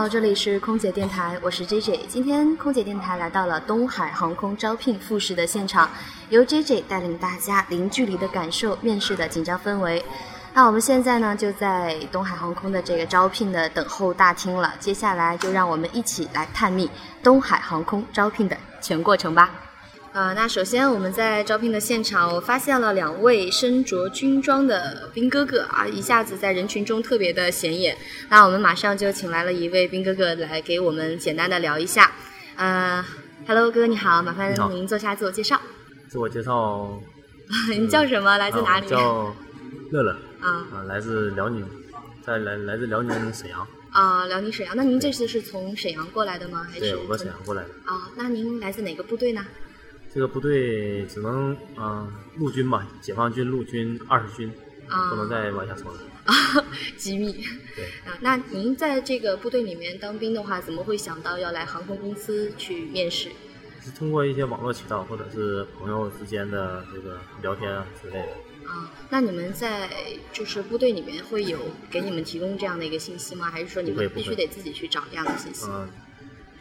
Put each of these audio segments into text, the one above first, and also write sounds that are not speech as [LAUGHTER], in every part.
好，这里是空姐电台，我是 J J。今天空姐电台来到了东海航空招聘复试的现场，由 J J 带领大家零距离的感受面试的紧张氛围。那我们现在呢就在东海航空的这个招聘的等候大厅了，接下来就让我们一起来探秘东海航空招聘的全过程吧。呃，那首先我们在招聘的现场，我发现了两位身着军装的兵哥哥啊，一下子在人群中特别的显眼。那我们马上就请来了一位兵哥哥来给我们简单的聊一下。呃，Hello，哥哥你好，麻烦您做下自我介绍。自我介绍，你叫什么？来自哪里？啊叫乐乐啊啊，来自辽宁，在来来自辽宁沈阳，啊，辽宁沈阳。那您这次是从沈阳过来的吗？还是对，我从沈阳过来的。啊，那您来自哪个部队呢？这个部队只能啊、陆军吧，解放军陆军二十军，啊不能再往下说了。啊，[LAUGHS] 机密。对，啊，那您在这个部队里面当兵的话，怎么会想到要来航空公司去面试？是通过一些网络渠道或者是朋友之间的这个聊天啊之类的。啊，那你们在就是部队里面会有给你们提供这样的一个信息吗？还是说你们必须得自己去找这样的信息？嗯、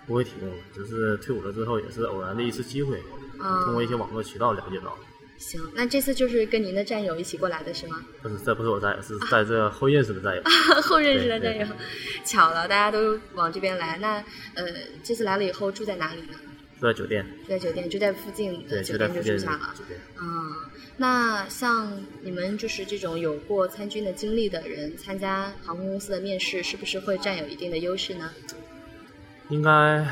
不会提供，只是退伍了之后也是偶然的一次机会，啊，通过一些网络渠道了解到。行，那这次就是跟您的战友一起过来的是吗？不是，这不是我战友，是在这后认识的战友。后认识的战友，巧了，大家都往这边来。那呃，这次来了以后住在哪里呢？住在酒店，住在酒店，就在附近的对，酒店就住下了。酒店。啊，那像你们就是这种有过参军的经历的人，参加航空公司的面试，是不是会占有一定的优势呢？应该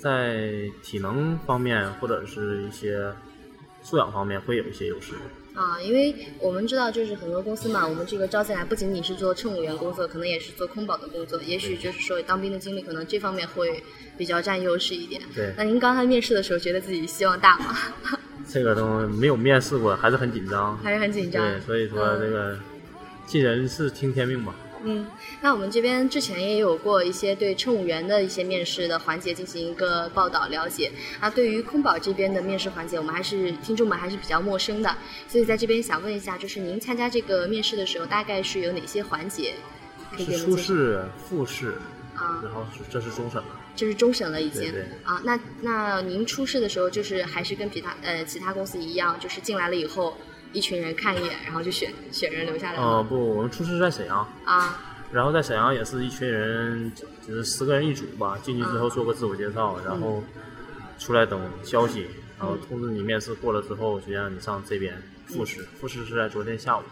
在体能方面或者是一些素养方面会有一些优势。啊，因为我们知道，就是很多公司嘛，我们这个招进来不仅仅是做乘务员工作，可能也是做空保的工作，也许就是说当兵的经历，可能这方面会比较占优势一点。对那您刚才面试的时候，觉得自己希望大吗？[LAUGHS] 这个都没有面试过，还是很紧张。还是很紧张？对，所以说嗯这个尽人事听天命吧。嗯，那我们这边之前也有过一些对乘务员的一些面试的环节进行一个报道了解。啊，对于空保这边的面试环节，我们还是听众们还是比较陌生的，所以在这边想问一下，就是您参加这个面试的时候，大概是有哪些环节可以给是？初试、复试，啊，然后是这是终审了。这是终审了已经对对啊。那那您初试的时候，就是还是跟其他呃其他公司一样，就是进来了以后，一群人看一眼，然后就选选人留下来。哦不，我们初试在沈阳，啊然后在沈阳也是一群人，就是十个人一组吧。进去之后做个自我介绍，然后出来等消息，然后通知你面试过了之后，就让你上这边复试。复试是在昨天下午，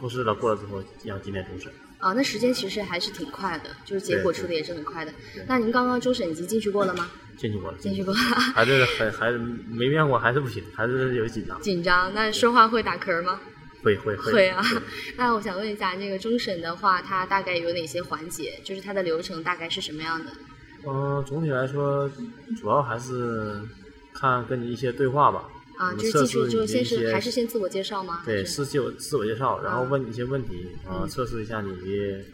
复试了过了之后，要今天终审。啊，那时间其实还是挺快的，就是结果出的也是很快的。那您刚刚终审已经进去过了吗？进去过了，进去过了，[LAUGHS] 还是还还是没面过，还是不行，还是有紧张。紧张。那说话会打嗝吗？会会会会啊。[LAUGHS] 那我想问一下，那个终审的话，它大概有哪些环节？就是它的流程大概是什么样的？嗯、总体来说，主要还是看跟你一些对话吧。啊，就是进去之后，测试你的先是还是先自我介绍吗？对，是是自我自我介绍，然后啊问你一些问题，啊、嗯测试一下你的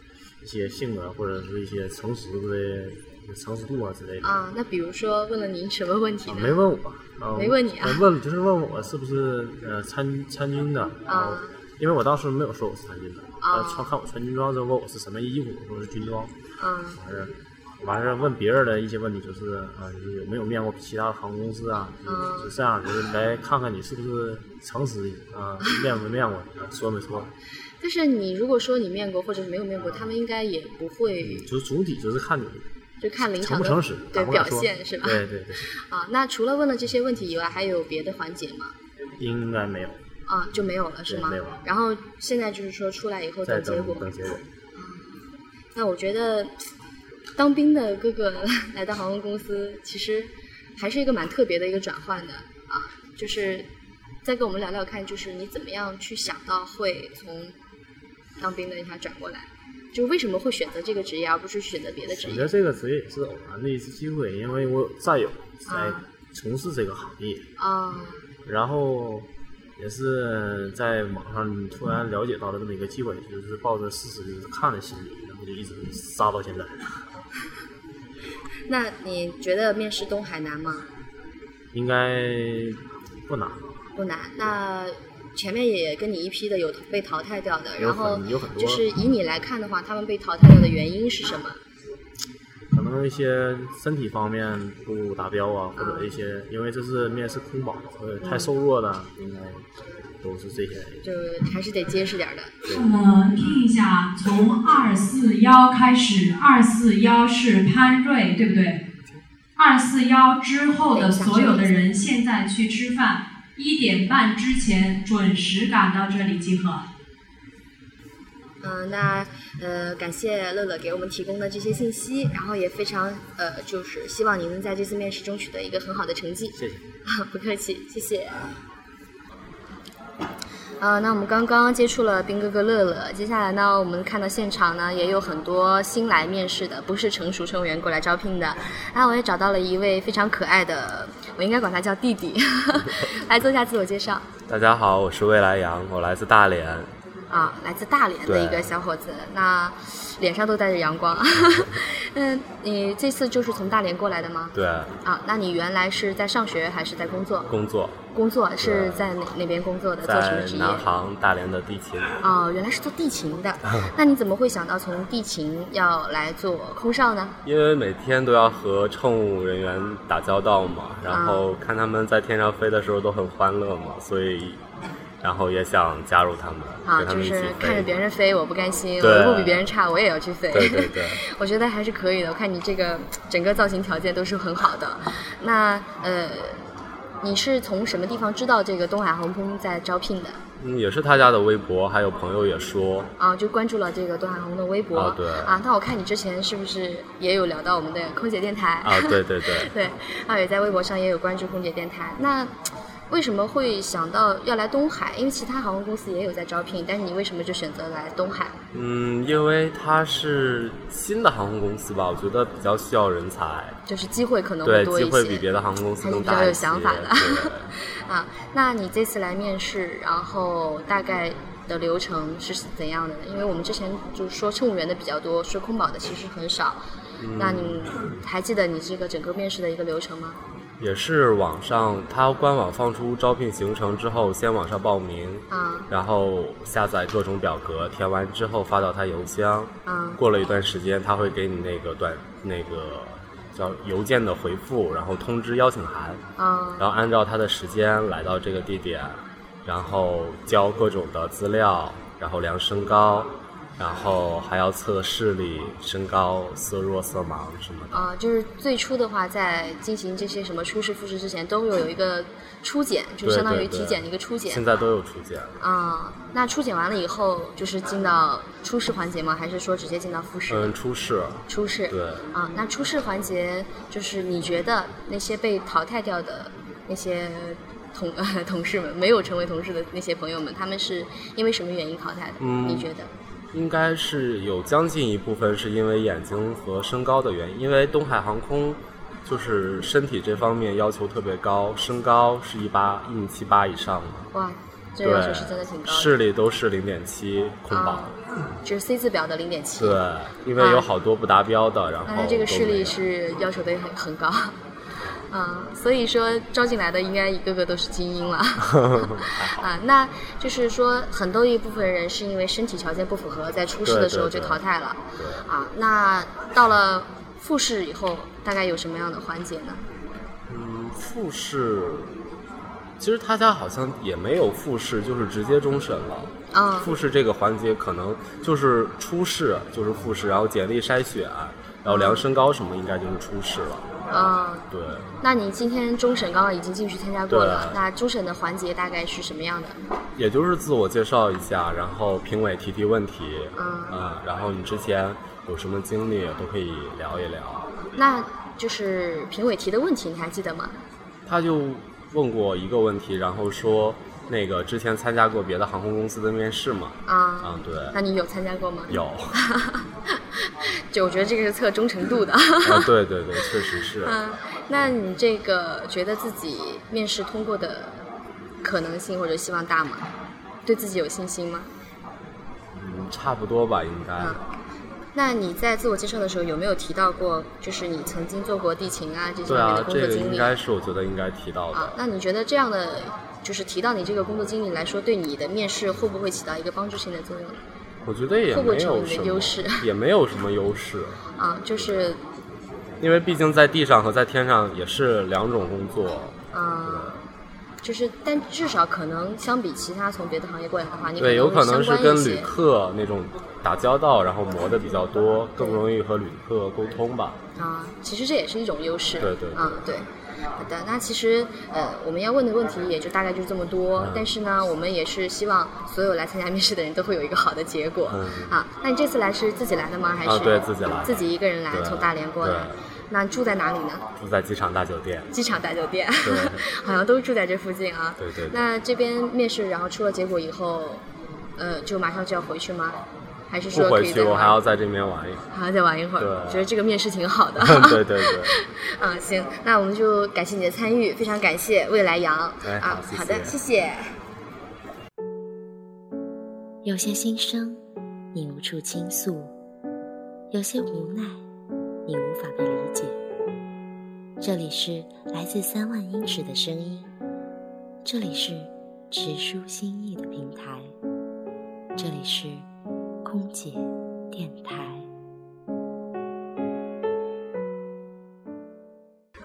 一些性格或者是一些诚实的诚实度啊之类的。啊，那比如说问了您什么问题？没问我，啊没问你啊呃问就是问我是不是呃参参军的，啊因为我当时没有说我是参军的，啊呃穿看我穿军装之后问我是什么衣服，我说是军装，啊完事儿完事儿问别人的一些问题就是啊，就是有没有面过其他航空公司啊，嗯就是这样，就是来看看你是不是诚实啊，面没面过，说没说，但是你如果说你面过或者是没有面过，他们应该也不会就是总体就是看你就看临场的诚不诚实，对表现是吧？对对对，啊，那除了问了这些问题以外，还有别的环节吗？应该没有，啊，就没有了是吗？没有了然后现在就是说出来以后再等结果等。等结果。那我觉得当兵的哥哥 [LAUGHS] 来到航空公司，其实还是一个蛮特别的一个转换的啊，就是再跟我们聊聊看，就是你怎么样去想到会从当兵的一下转过来，就为什么会选择这个职业，而不是选择别的职业？选择？这个职业也是偶然的一次机会，因为我有战友在啊。从事这个行业，啊。然后也是在网上突然了解到了这么一个机会，就是抱着试试就是看的心理，然后就一直杀到现在。[LAUGHS] 那你觉得面试东海难吗？应该不难，不难。那前面也跟你一批的有被淘汰掉的，然后就是以你来看的话，他们被淘汰掉的原因是什么？可能一些身体方面不达标啊，或者一些，因为这是面试空保，呃，太瘦弱的，应该都是这些。就还是得结实点的。我们听一下，从二四幺开始，二四幺是潘瑞，对不对？二四幺之后的所有的人，现在去吃饭，一点半之前准时赶到这里集合。嗯，那呃，感谢乐乐给我们提供的这些信息，然后也非常呃，就是希望您能在这次面试中取得一个很好的成绩。谢谢。[LAUGHS] 不客气，谢谢。呃，那我们刚刚接触了兵哥哥乐乐，接下来呢，我们看到现场呢也有很多新来面试的，不是成熟乘务员过来招聘的。啊，我也找到了一位非常可爱的，我应该管他叫弟弟，[LAUGHS] 来做一下自我介绍。大家好，我是未来阳，我来自大连。啊，来自大连的一个小伙子，那脸上都带着阳光。[LAUGHS] 嗯，你这次就是从大连过来的吗？对。啊，那你原来是在上学还是在工作？工作。工作是在哪哪边工作的？做什么职业？南航大连的地勤。哦，原来是做地勤的。[LAUGHS] 那你怎么会想到从地勤要来做空少呢？因为每天都要和乘务人员打交道嘛，然后看他们在天上飞的时候都很欢乐嘛，所以。然后也想加入他们，啊，就是看着别人飞，我不甘心，我不比别人差，我也要去飞。对对对，[LAUGHS] 我觉得还是可以的。我看你这个整个造型条件都是很好的。那呃，你是从什么地方知道这个东海航空在招聘的？嗯，也是他家的微博，还有朋友也说。啊，就关注了这个东海航空的微博。啊，对。啊，那我看你之前是不是也有聊到我们的空姐电台？啊，对对对。[LAUGHS] 对，啊，也在微博上也有关注空姐电台。那。为什么会想到要来东海？因为其他航空公司也有在招聘，但是你为什么就选择来东海？嗯，因为它是新的航空公司吧，我觉得比较需要人才，就是机会可能会多一些，机会比别的航空公司更大。比较有想法的。[LAUGHS] 啊，那你这次来面试，然后大概的流程是怎样的呢？因为我们之前就是说乘务员的比较多，说空保的其实很少。那你还记得你这个整个面试的一个流程吗？也是网上，他官网放出招聘行程之后，先网上报名，啊，然后下载各种表格，填完之后发到他邮箱，啊，过了一段时间，他会给你那个短那个叫邮件的回复，然后通知邀请函，啊，然后按照他的时间来到这个地点，然后交各种的资料，然后量身高。然后还要测视力、身高、色弱、色盲什么的。啊，就是最初的话，在进行这些什么初试、复试之前，都会有一个初检，就相当于体检的一个初检。现在都有初检。啊，那初检完了以后，就是进到初试环节吗？还是说直接进到复试？嗯，初试。初试。对。啊，那初试环节就是你觉得那些被淘汰掉的那些同 [LAUGHS] 同事们，没有成为同事的那些朋友们，他们是因为什么原因淘汰的？嗯，你觉得？应该是有将近一部分是因为眼睛和身高的原因，因为东海航空就是身体这方面要求特别高，身高是一八一米七八以上的。哇，这要求是真的挺高。视力都是零点七空保，就是 C 字表的零点七。对，因为有好多不达标的，然后。那这个视力是要求的很很高。嗯，所以说招进来的应该一个个都是精英了，[LAUGHS] 啊，那就是说很多一部分人是因为身体条件不符合，在初试的时候就淘汰了，啊，那到了复试以后，大概有什么样的环节呢？嗯，复试，其实他家好像也没有复试，就是直接终审了。啊，复试这个环节可能就是初试，就是复试，然后简历筛选，然后量身高什么，应该就是初试了。啊，对。那你今天终审刚刚已经进去参加过了，那终审的环节大概是什么样的？也就是自我介绍一下，然后评委提提问题，嗯，然后你之前有什么经历都可以聊一聊。那就是评委提的问题，你还记得吗？他就问过一个问题，然后说。那个之前参加过别的航空公司的面试吗？啊，嗯，对。那你有参加过吗？有。[LAUGHS] 就我觉得这个是测忠诚度的。啊，对对对，确实是。[LAUGHS] 嗯，那你这个觉得自己面试通过的可能性或者希望大吗？对自己有信心吗？嗯，差不多吧，应该。那你在自我介绍的时候有没有提到过，就是你曾经做过地勤啊这些方面的工作经历？对啊，这个应该是我觉得应该提到的。啊，那你觉得这样的？就是提到你这个工作经历来说，对你的面试会不会起到一个帮助性的作用？我觉得 [LAUGHS] 也没有什么优势，也没有什么优势。啊，就是因为毕竟在地上和在天上也是两种工作。啊、就是，但至少可能相比其他从别的行业过来的话，你对，有可能是跟旅客那种打交道，然后磨的比较多，更容易和旅客沟通吧。啊，其实这也是一种优势。对对嗯，对。好的，那其实呃，我们要问的问题也就大概就是这么多。嗯但是呢，我们也是希望所有来参加面试的人都会有一个好的结果。嗯啊，那你这次来是自己来的吗？还是啊对自己来自己一个人来，从大连过来。那住在哪里呢？住在机场大酒店。机场大酒店，[LAUGHS] 好像都住在这附近啊。对对对那这边面试，然后出了结果以后，呃，就马上就要回去吗？还是不说可回去，我还要在这边玩一会还要再玩一会儿？对觉得这个面试挺好的。儿。对对对，[LAUGHS] 啊，行，那我们就感谢你的参与，非常感谢未来羊。啊哎好，谢好的，谢谢谢。有些心声，你无处倾诉；有些无奈，你无法被理解。这里是来自三万英尺的声音，这里是直抒心意的平台，这里是空姐电台。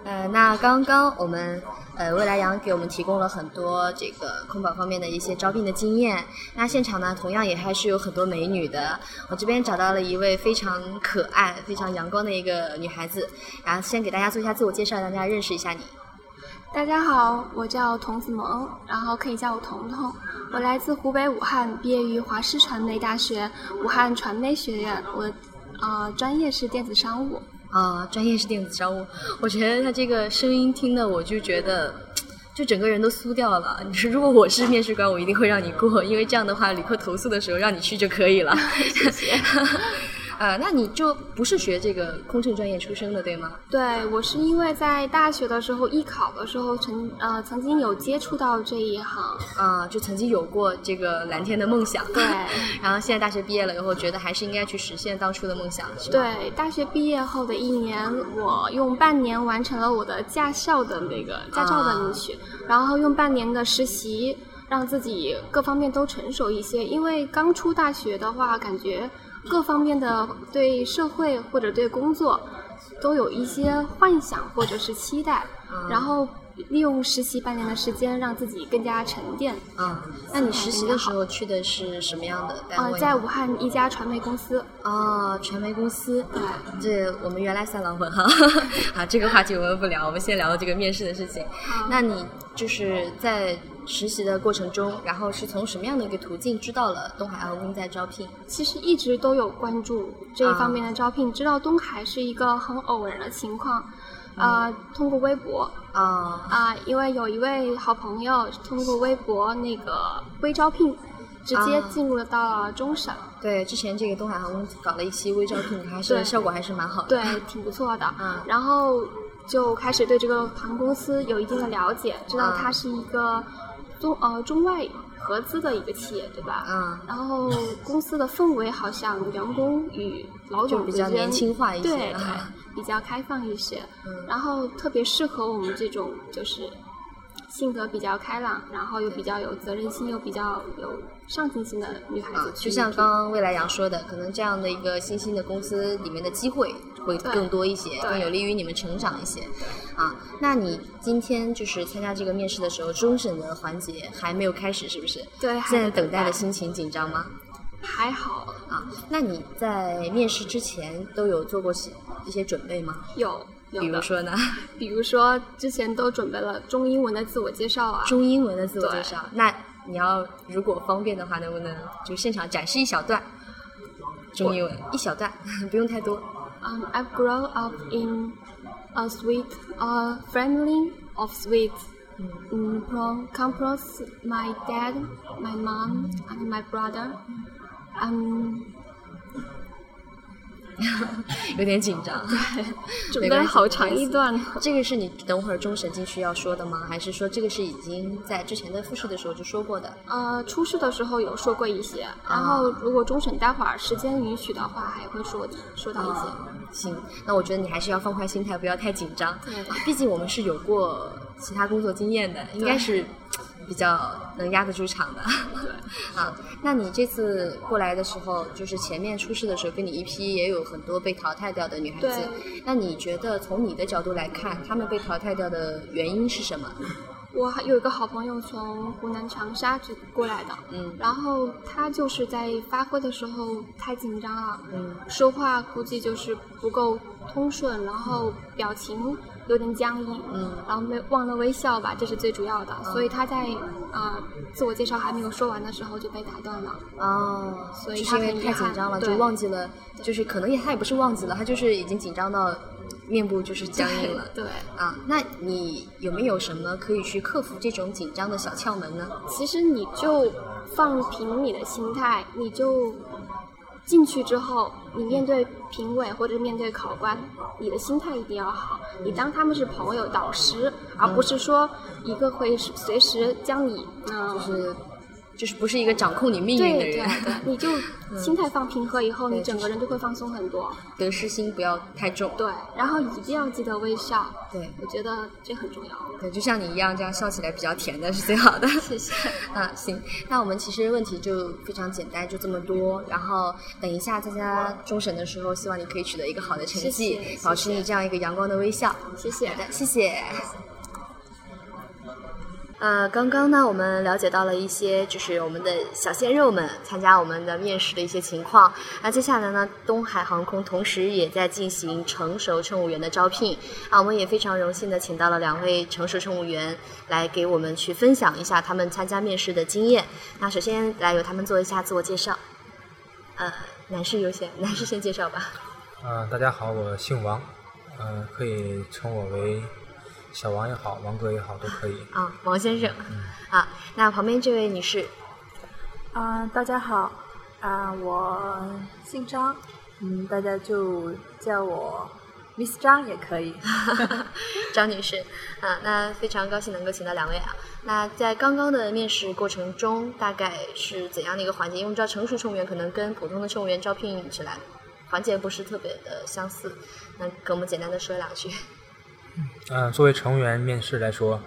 呃，那刚刚我们呃未来阳给我们提供了很多这个空保方面的一些招聘的经验。那现场呢，同样也还是有很多美女的。我这边找到了一位非常可爱、非常阳光的一个女孩子，然后先给大家做一下自我介绍，让大家认识一下你。大家好，我叫童子萌，然后可以叫我彤彤。我来自湖北武汉，毕业于华师传媒大学武汉传媒学院。我呃专业是电子商务。啊，专业是电子商务。我觉得他这个声音听的，我就觉得。就整个人都酥掉了。你说，如果我是面试官，我一定会让你过，因为这样的话，旅客投诉的时候让你去就可以了。[LAUGHS] 谢谢。呃，那你就不是学这个空乘专业出身的，对吗？对，我是因为在大学的时候艺考的时候曾呃曾经有接触到这一行。啊、就曾经有过这个蓝天的梦想。对。然后现在大学毕业了以后，觉得还是应该去实现当初的梦想？对，大学毕业后的一年，我用半年完成了我的驾校的那个驾照的录取，然后用半年的实习，让自己各方面都成熟一些。因为刚出大学的话，感觉各方面的对社会或者对工作都有一些幻想或者是期待，嗯然后利用实习半年的时间，让自己更加沉淀。嗯、那你实习的时候去的是什么样的单位呃，在武汉一家传媒公司。哦，传媒公司。对。这我们原来算老粉哈，[LAUGHS] 好，这个话题我们不聊，我们先聊这个面试的事情。那你就是在实习的过程中，然后是从什么样的一个途径知道了东海航空在招聘？其实一直都有关注这一方面的招聘，知道东海是一个很偶然的情况，啊、通过微博啊啊、因为有一位好朋友通过微博那个微招聘，直接啊进入了到了中省，对，之前这个东海航空搞了一期微招聘，还是对效果还是蛮好的。对，挺不错的。嗯 [LAUGHS] 然后就开始对这个航空公司有一定的了解，知道嗯它是一个中呃中外合资的一个企业，对吧？嗯，然后公司的氛围好像员工与老总之间比较年轻化一些对 [LAUGHS] 比较开放一些。嗯然后特别适合我们这种就是性格比较开朗，然后又比较有责任心，又比较有上进心的女孩啊子，啊就像刚刚未来阳说的，可能这样的一个新兴的公司里面的机会会更多一些，更有利于你们成长一些。啊，那你今天就是参加这个面试的时候，终审的环节还没有开始，是不是？对现在在等待的心情紧张吗？还好啊，那你在面试之前都有做过些一些准备吗？有比如说呢，比如说之前都准备了中英文的自我介绍啊，中英文的自我介绍。那你要如果方便的话，能不能就现场展示一小段中英文，一小段，不用太多。Um, I've grown up in a sweet uh, family of sweets. Mm, from across my dad, my mom, and my brother. Um, [LAUGHS] 有点紧张。对 [LAUGHS] 准备好长一段。这个是你等会儿终审进去要说的吗？还是说这个是已经在之前的复试的时候就说过的？呃，初试的时候有说过一些，然后如果终审待会儿时间允许的话，还会说说到一些。行，那我觉得你还是要放宽心态，不要太紧张。对毕竟我们是有过其他工作经验的，应该是比较能压得住场的。[LAUGHS] 啊，那你这次过来的时候，就是前面出事的时候，跟你一批也有很多被淘汰掉的女孩子。那你觉得从你的角度来看，她们被淘汰掉的原因是什么？我还有一个好朋友从湖南长沙就过来的，嗯然后他就是在发挥的时候太紧张了，嗯说话估计就是不够通顺，然后表情有点僵硬，嗯然后没忘了微笑吧，这是最主要的，所以他在啊、呃自我介绍还没有说完的时候就被打断了。哦，所以就是因为太他很遗憾紧张了，就忘记了，就是可能也他也不是忘记了，他就是已经紧张到面部就是僵硬了。对，啊，那你有没有什么可以去克服这种紧张的小窍门呢？其实你就放平你的心态，你就进去之后，你面对评委或者面对考官，你的心态一定要好。你当他们是朋友、导师，而不是说一个会随时将你嗯、就是就是不是一个掌控你命运的对对人，对，你就 [LAUGHS] 心态放平和以后，对你整个人就会放松很多。得失心不要太重。对，然后一定要记得微笑，对我觉得这很重要。对，就像你一样，这样笑起来比较甜的是最好的。[LAUGHS] 谢谢。[LAUGHS] 啊，行，那我们其实问题就非常简单，就这么多。然后等一下参加终审的时候，希望你可以取得一个好的成绩，谢谢保持你这样一个阳光的微笑。谢谢好的，谢谢。呃，刚刚呢，我们了解到了一些就是我们的小鲜肉们参加我们的面试的一些情况。那接下来呢，东海航空同时也在进行成熟乘务员的招聘。啊，我们也非常荣幸的请到了两位成熟乘务员来给我们去分享一下他们参加面试的经验。那首先来由他们做一下自我介绍。呃，男士优先，男士先介绍吧。啊、大家好，我姓王，嗯、可以称我为小王也好，王哥也好，都可以。啊，王先生。啊，那旁边这位女士。啊、大家好，啊、我姓张，嗯，大家就叫我 Miss 张也可以。[LAUGHS] 张女士，啊，那非常高兴能够请到两位啊。那在刚刚的面试过程中，大概是怎样的一个环节？因为我们知道成熟乘务员可能跟普通的乘务员招聘起来环节不是特别的相似，那给我们简单的说两句。嗯、作为乘务员面试来说，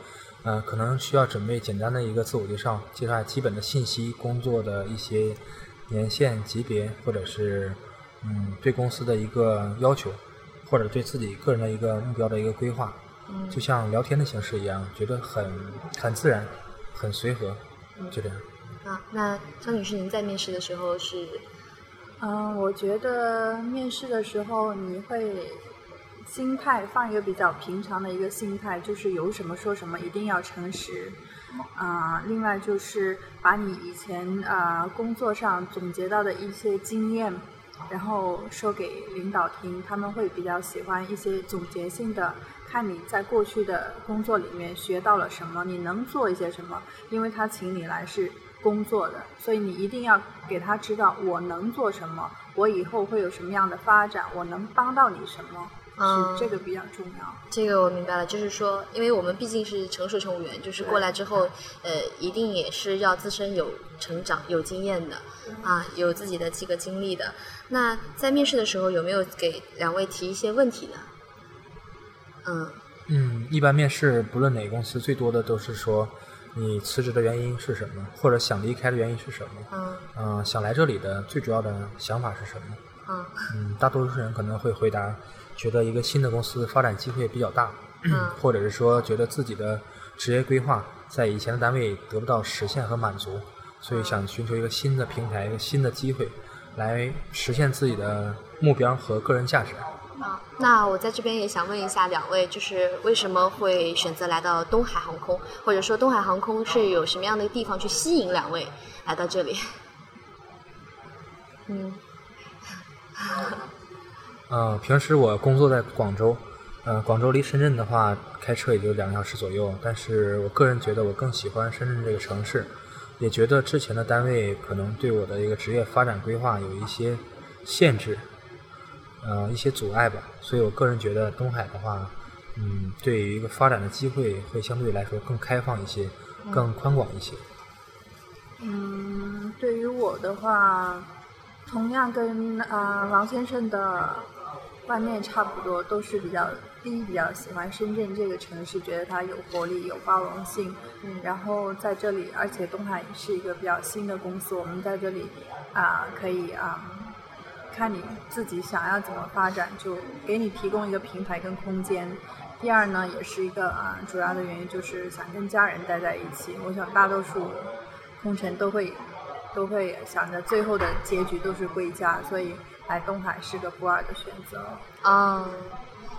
呃，可能需要准备简单的一个自我介绍，介绍基本的信息、工作的一些年限、级别，或者是嗯对公司的一个要求，或者对自己个人的一个目标的一个规划，嗯就像聊天的形式一样，觉得很很自然，很随和，就这样。啊，那张女士，您在面试的时候是嗯，我觉得面试的时候你会心态放一个比较平常的一个心态，就是有什么说什么，一定要诚实。啊、另外就是把你以前啊、工作上总结到的一些经验，然后说给领导听，他们会比较喜欢一些总结性的，看你在过去的工作里面学到了什么，你能做一些什么，因为他请你来是工作的，所以你一定要给他知道我能做什么，我以后会有什么样的发展，我能帮到你什么，嗯这个比较重要。这个我明白了，就是说，因为我们毕竟是成熟乘务员，就是过来之后，呃，一定也是要自身有成长、有经验的，啊，有自己的这个经历的。那在面试的时候，有没有给两位提一些问题呢？嗯嗯，一般面试不论哪个公司，最多的都是说你辞职的原因是什么，或者想离开的原因是什么。嗯嗯、想来这里的最主要的想法是什么？嗯嗯，大多数人可能会回答，觉得一个新的公司发展机会比较大，嗯或者是说觉得自己的职业规划在以前的单位得不到实现和满足，所以想寻求一个新的平台、一个新的机会，来实现自己的目标和个人价值。啊，那我在这边也想问一下两位，就是为什么会选择来到东海航空，或者说东海航空是有什么样的地方去吸引两位来到这里？嗯呃，平时我工作在广州，呃，广州离深圳的话开车也就两个小时左右，但是我个人觉得我更喜欢深圳这个城市，也觉得之前的单位可能对我的一个职业发展规划有一些限制，呃，一些阻碍吧，所以我个人觉得东海的话，嗯，对于一个发展的机会会相对来说更开放一些，更宽广一些。嗯，对于我的话，同样跟啊、王先生的观念差不多，都是比较第一比较喜欢深圳这个城市，觉得它有活力、有包容性。嗯然后在这里，而且东海是一个比较新的公司，我们在这里啊、可以啊、看你自己想要怎么发展，就给你提供一个平台跟空间。第二呢，也是一个啊、主要的原因就是想跟家人待在一起。我想大多数空乘都会都会想着最后的结局都是归家，所以来东海是个不二的选择。啊、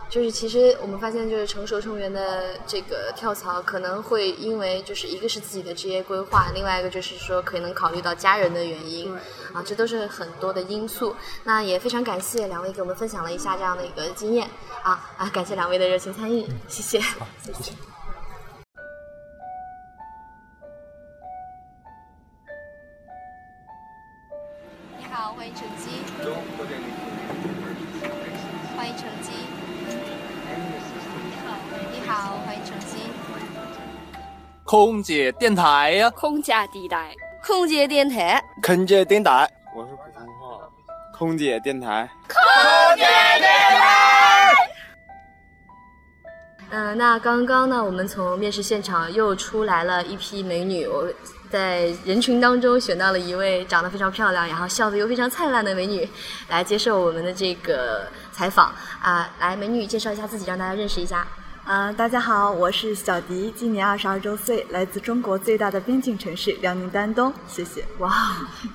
就是其实我们发现，就是成熟成员的这个跳槽，可能会因为就是一个是自己的职业规划，另外一个就是说可能考虑到家人的原因，啊，这都是很多的因素。那也非常感谢两位给我们分享了一下这样的一个经验啊啊，感谢两位的热情参与，谢谢。好，谢谢。好，欢迎乘机。欢迎乘机。你好，你好，欢迎乘机。空姐电台呀、空姐地带，空姐电台。空姐电台，我是普通话。空姐电台，嗯、那刚刚呢，我们从面试现场又出来了一批美女，我在人群当中选到了一位长得非常漂亮，然后笑得又非常灿烂的美女，来接受我们的这个采访啊、来，美女介绍一下自己，让大家认识一下。啊、大家好，我是小迪，今年二十二周岁，来自中国最大的边境城市辽宁丹东，谢谢。哇，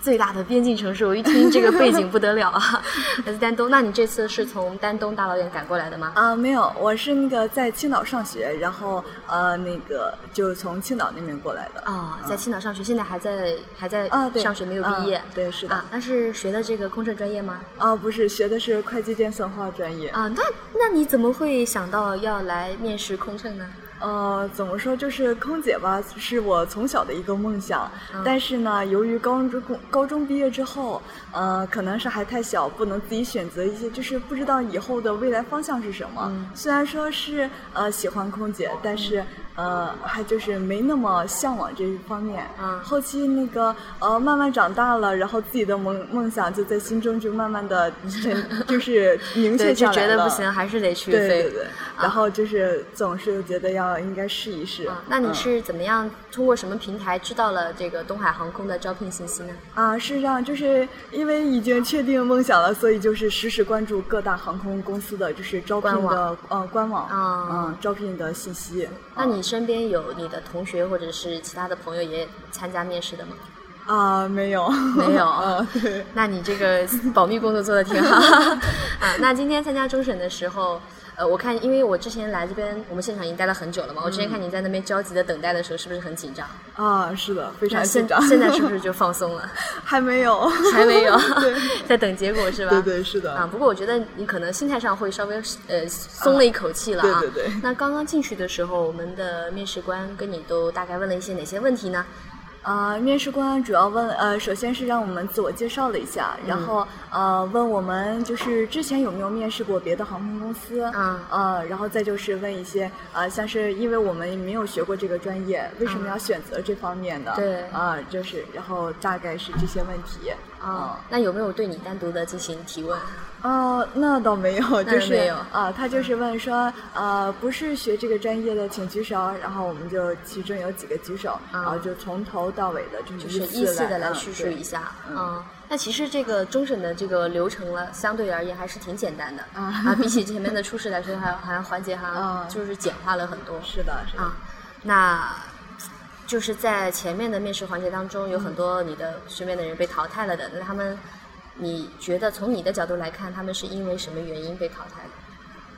最大的边境城市，我一听这个背景不得了啊！[LAUGHS] 来自丹东，那你这次是从丹东大老远赶过来的吗？啊、没有，我是那个在青岛上学，然后呃，那个就从青岛那边过来的。哦，在青岛上学，现在还在还在啊，对，上学，没有毕业。啊对，是的。啊，那是学的这个空乘专业吗？啊，不是，学的是会计电算化专业。啊，那那你怎么会想到要来面试空乘呢？呃，怎么说，就是空姐吧，是我从小的一个梦想。嗯但是呢，由于高中高中毕业之后，呃，可能是还太小，不能自己选择一些，就是不知道以后的未来方向是什么。嗯虽然说是呃喜欢空姐，但是呃还就是没那么向往这一方面。嗯后期那个呃慢慢长大了，然后自己的梦梦想就在心中就慢慢的，就是凝对，就确下来了。就觉得不行，还是得去飞。对对对，然后就是总是觉得要应该试一试。啊，那你嗯是怎么样通过什么平台知道了这个东海航空的招聘信息呢？啊，是这样，就是因为已经确定梦想了，所以就是时时关注各大航空公司的就是招聘官的呃官网，啊嗯，招聘的信息。那你身边有你的同学或者是其他的朋友也参加面试的吗？啊，没有，没有啊，[LAUGHS] 对。那你这个保密工作做的挺好 [LAUGHS] 啊。那今天参加终审的时候，呃，我看因为我之前来这边，我们现场已经待了很久了嘛，我之前看你在那边焦急的等待的时候，是不是很紧张？啊，是的，非常紧张。现在是不是 [LAUGHS] 就放松了？还没有，[LAUGHS] 还没有 [LAUGHS] 对，在等结果是吧？对对是的啊，不过我觉得你可能心态上会稍微呃松了一口气了啊。对对对那刚刚进去的时候，我们的面试官跟你都大概问了一些哪些问题呢？啊、面试官主要问，呃，首先是让我们自我介绍了一下，然嗯后呃问我们就是之前有没有面试过别的航空公司，嗯呃，然后再就是问一些呃，像是因为我们没有学过这个专业，为什么要选择这方面的？嗯对啊、就是然后大概是这些问题，啊，那有没有对你单独的进行提问？哦，那倒没有，[LAUGHS] 就是没有啊，他就是问说，呃，不是学这个专业的，请举手。然后我们就其中有几个举手，然后就从头到尾的，就就是是依次的来嗯叙述对一下。嗯嗯，那其实这个终审的这个流程了，相对而言还是挺简单的啊啊，比起前面的初试来说，还好像环节好像啊就是简化了很多。是的，是的。啊，那就是在前面的面试环节当中，有很多你的身边的人被淘汰了的，那他们，你觉得从你的角度来看，他们是因为什么原因被淘汰的？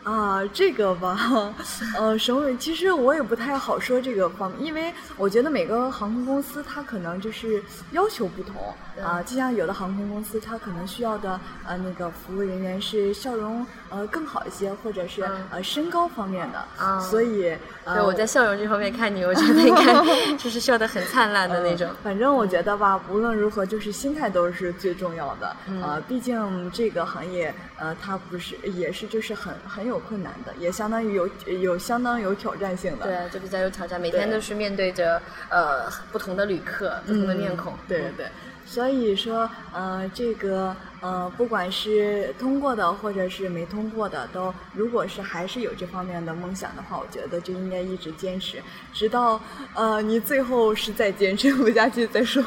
啊，这个吧，[LAUGHS] 呃，省委？其实我也不太好说这个方面，因为我觉得每个航空公司它可能就是要求不同啊、就像有的航空公司它可能需要的呃那个服务人员是笑容呃更好一些，或者是、呃身高方面的，啊所以呃对，我在笑容这方面看你，我觉得应该 [LAUGHS] 就是笑得很灿烂的那种。反正我觉得吧，无论如何，就是心态都是最重要的。嗯呃，毕竟这个行业，呃，它不是也是就是很很有有困难的，也相当于有有相当有挑战性的。对，就比较有挑战，每天都是面对着呃不同的旅客、不同的面孔。对对对。所以说，呃，这个呃，不管是通过的或者是没通过的，都如果是还是有这方面的梦想的话，我觉得就应该一直坚持，直到呃你最后实在坚持不下去再说。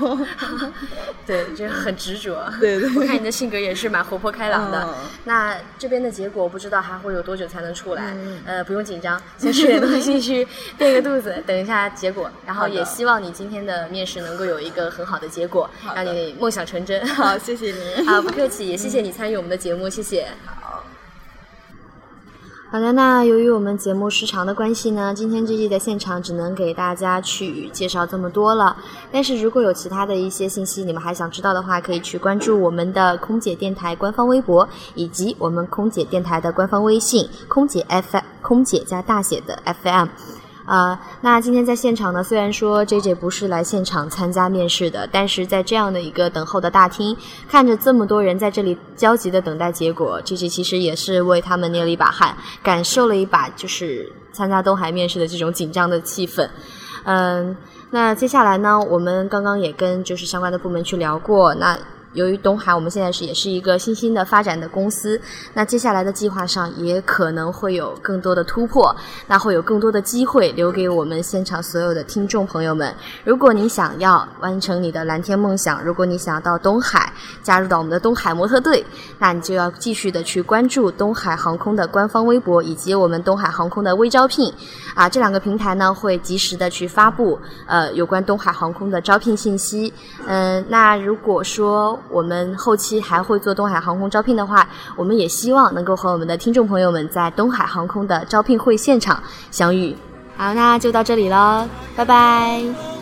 [LAUGHS] 对，这很执着。[LAUGHS] 对对。我看你的性格也是蛮活泼开朗的。那这边的结果不知道还会有多久才能出来？呃，不用紧张，先吃点东西去 [LAUGHS] 垫个肚子，等一下结果。然后也希望你今天的面试能够有一个很好的结果，让你。梦想成真，好，谢谢你。啊，不客气，也谢谢你参与我们的节目，谢谢。好，好的，那由于我们节目时长的关系呢，今天这期的现场只能给大家去介绍这么多了。但是如果有其他的一些信息你们还想知道的话，可以去关注我们的空姐电台官方微博，以及我们空姐电台的官方微信“空姐 FM”，空姐加大写的 FM。啊，那今天在现场呢，虽然说 J J 不是来现场参加面试的，但是在这样的一个等候的大厅，看着这么多人在这里焦急的等待结果，J J 其实也是为他们捏了一把汗，感受了一把就是参加东海面试的这种紧张的气氛。嗯，那接下来呢，我们刚刚也跟就是相关的部门去聊过，那。由于东海我们现在是也是一个新兴的发展的公司，那接下来的计划上也可能会有更多的突破，那会有更多的机会留给我们现场所有的听众朋友们。如果你想要完成你的蓝天梦想，如果你想要到东海加入到我们的东海模特队，那你就要继续的去关注东海航空的官方微博以及我们东海航空的微招聘啊，这两个平台呢会及时的去发布呃有关东海航空的招聘信息。嗯，那如果说我们后期还会做东海航空招聘的话，我们也希望能够和我们的听众朋友们在东海航空的招聘会现场相遇。好，那就到这里了，拜拜。